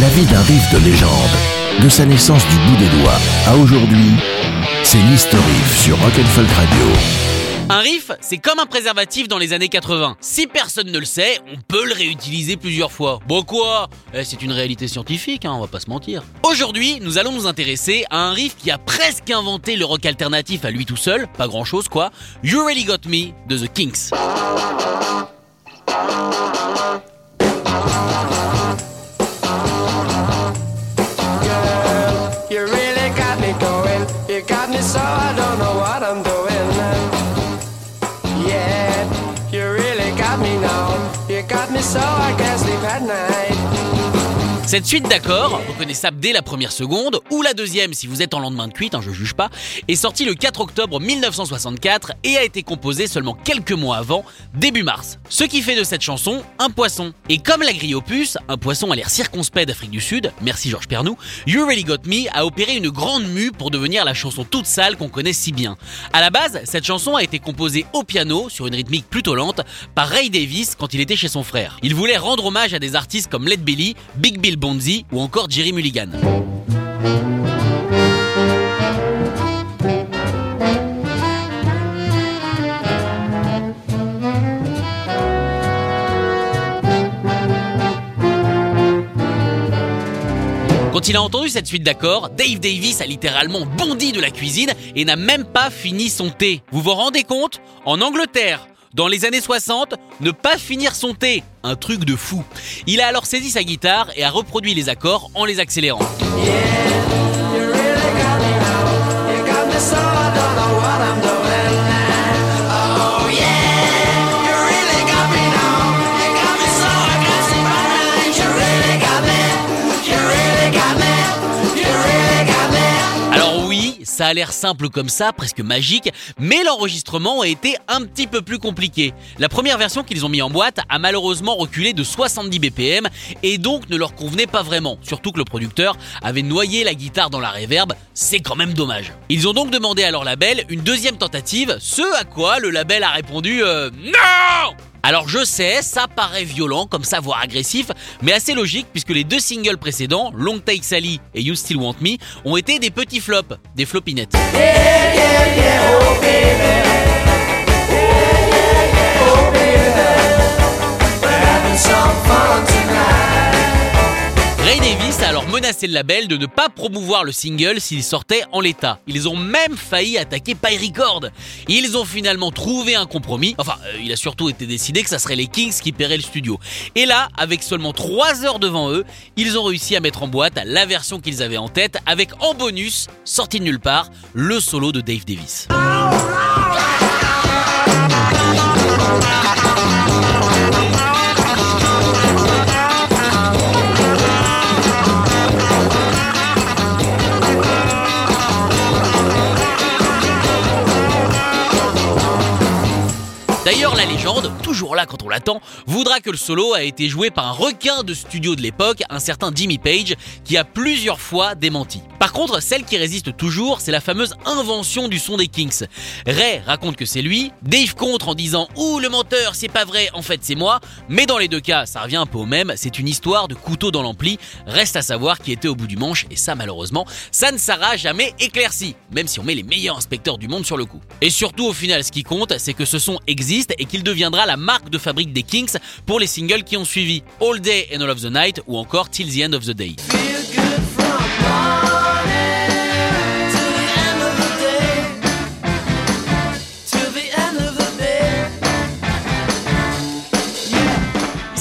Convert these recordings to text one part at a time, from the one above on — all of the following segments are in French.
La vie d'un riff de légende, de sa naissance du bout des doigts à aujourd'hui, c'est l'History sur Rock'n'Folk Radio. Un riff, c'est comme un préservatif dans les années 80. Si personne ne le sait, on peut le réutiliser plusieurs fois. Bon quoi? Eh, C'est une réalité scientifique, hein, on va pas se mentir. Aujourd'hui, nous allons nous intéresser à un riff qui a presque inventé le rock alternatif à lui tout seul, pas grand chose quoi. You Really Got Me de The Kinks. Got me going. You got me so I don't know what I'm doing. Yeah, you really got me now. You got me so I can't sleep at night. Cette suite d'accords, reconnaissable dès la première seconde, ou la deuxième si vous êtes en lendemain de cuite, hein, je juge pas, est sortie le 4 octobre 1964 et a été composée seulement quelques mois avant, début mars. Ce qui fait de cette chanson un poisson. Et comme la grille opus, un poisson à l'air circonspect d'Afrique du Sud, merci Georges Pernou, You Really Got Me a opéré une grande mue pour devenir la chanson toute sale qu'on connaît si bien. À la base, cette chanson a été composée au piano, sur une rythmique plutôt lente, par Ray Davis quand il était chez son frère. Il voulait rendre hommage à des artistes comme Led Belly, Big Bill Bonzi ou encore Jerry Mulligan. Quand il a entendu cette suite d'accords, Dave Davis a littéralement bondi de la cuisine et n'a même pas fini son thé. Vous vous rendez compte? En Angleterre, dans les années 60, ne pas finir son thé, un truc de fou. Il a alors saisi sa guitare et a reproduit les accords en les accélérant. Ça a l'air simple comme ça, presque magique, mais l'enregistrement a été un petit peu plus compliqué. La première version qu'ils ont mis en boîte a malheureusement reculé de 70 BPM et donc ne leur convenait pas vraiment, surtout que le producteur avait noyé la guitare dans la reverb, c'est quand même dommage. Ils ont donc demandé à leur label une deuxième tentative, ce à quoi le label a répondu euh, NON alors je sais, ça paraît violent, comme ça, voire agressif, mais assez logique puisque les deux singles précédents, Long Take Sally et You Still Want Me, ont été des petits flops, des flopinettes. Ray menacé le label de ne pas promouvoir le single s'il sortait en l'état. Ils ont même failli attaquer Pie Record. Ils ont finalement trouvé un compromis. Enfin, euh, il a surtout été décidé que ça serait les Kings qui paieraient le studio. Et là, avec seulement 3 heures devant eux, ils ont réussi à mettre en boîte la version qu'ils avaient en tête avec en bonus, sorti de nulle part, le solo de Dave Davis. D'ailleurs, la légende, toujours là quand on l'attend, voudra que le solo a été joué par un requin de studio de l'époque, un certain Jimmy Page, qui a plusieurs fois démenti. Par contre, celle qui résiste toujours, c'est la fameuse invention du son des Kings. Ray raconte que c'est lui, Dave contre en disant « Ouh, le menteur, c'est pas vrai, en fait c'est moi », mais dans les deux cas, ça revient un peu au même, c'est une histoire de couteau dans l'ampli, reste à savoir qui était au bout du manche, et ça malheureusement, ça ne sera jamais éclairci, même si on met les meilleurs inspecteurs du monde sur le coup. Et surtout au final, ce qui compte, c'est que ce son existe et qu'il deviendra la marque de fabrique des Kings pour les singles qui ont suivi, All Day and All of the Night ou encore Till the End of the Day.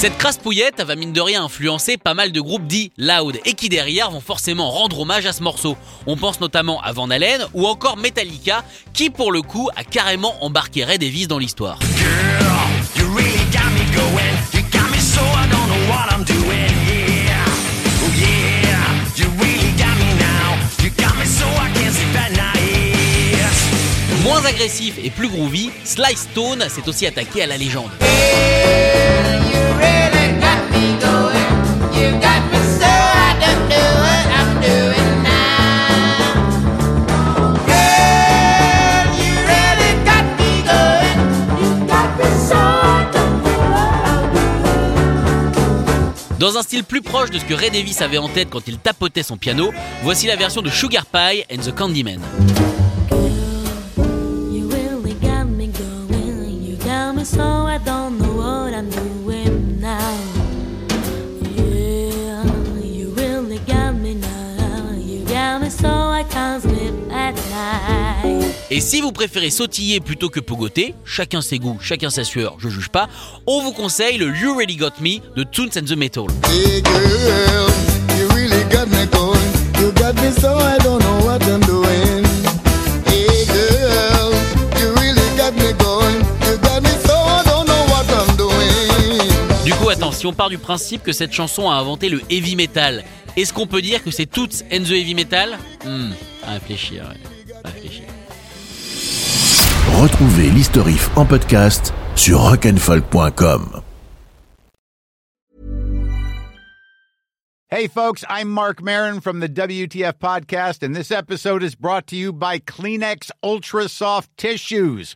Cette crasse pouillette va mine de rien influencer pas mal de groupes dits loud et qui derrière vont forcément rendre hommage à ce morceau. On pense notamment à Van Halen ou encore Metallica qui pour le coup a carrément embarqué Red Davis dans l'histoire. Moins agressif et plus groovy, Sly Stone s'est aussi attaqué à la légende. Dans un style plus proche de ce que Ray Davis avait en tête quand il tapotait son piano, voici la version de Sugar Pie and the Candyman. You Et si vous préférez sautiller plutôt que pogoter, chacun ses goûts, chacun sa sueur, je juge pas, on vous conseille le You Really Got Me de Toons and the Metal. Hey girl, you really got me going. You got me so I don't know what I'm doing. Hey girl, you really got me going. You got me so I don't know what I'm doing. Du coup, attends, si on part du principe que cette chanson a inventé le heavy metal, est-ce qu'on peut dire que c'est Toots and the Heavy Metal? Hmm, à réfléchir, ouais. À réfléchir. Retrouvez l'historif en podcast sur rock'n'folk.com. Hey, folks, I'm Mark Marin from the WTF Podcast, and this episode is brought to you by Kleenex Ultra Soft Tissues,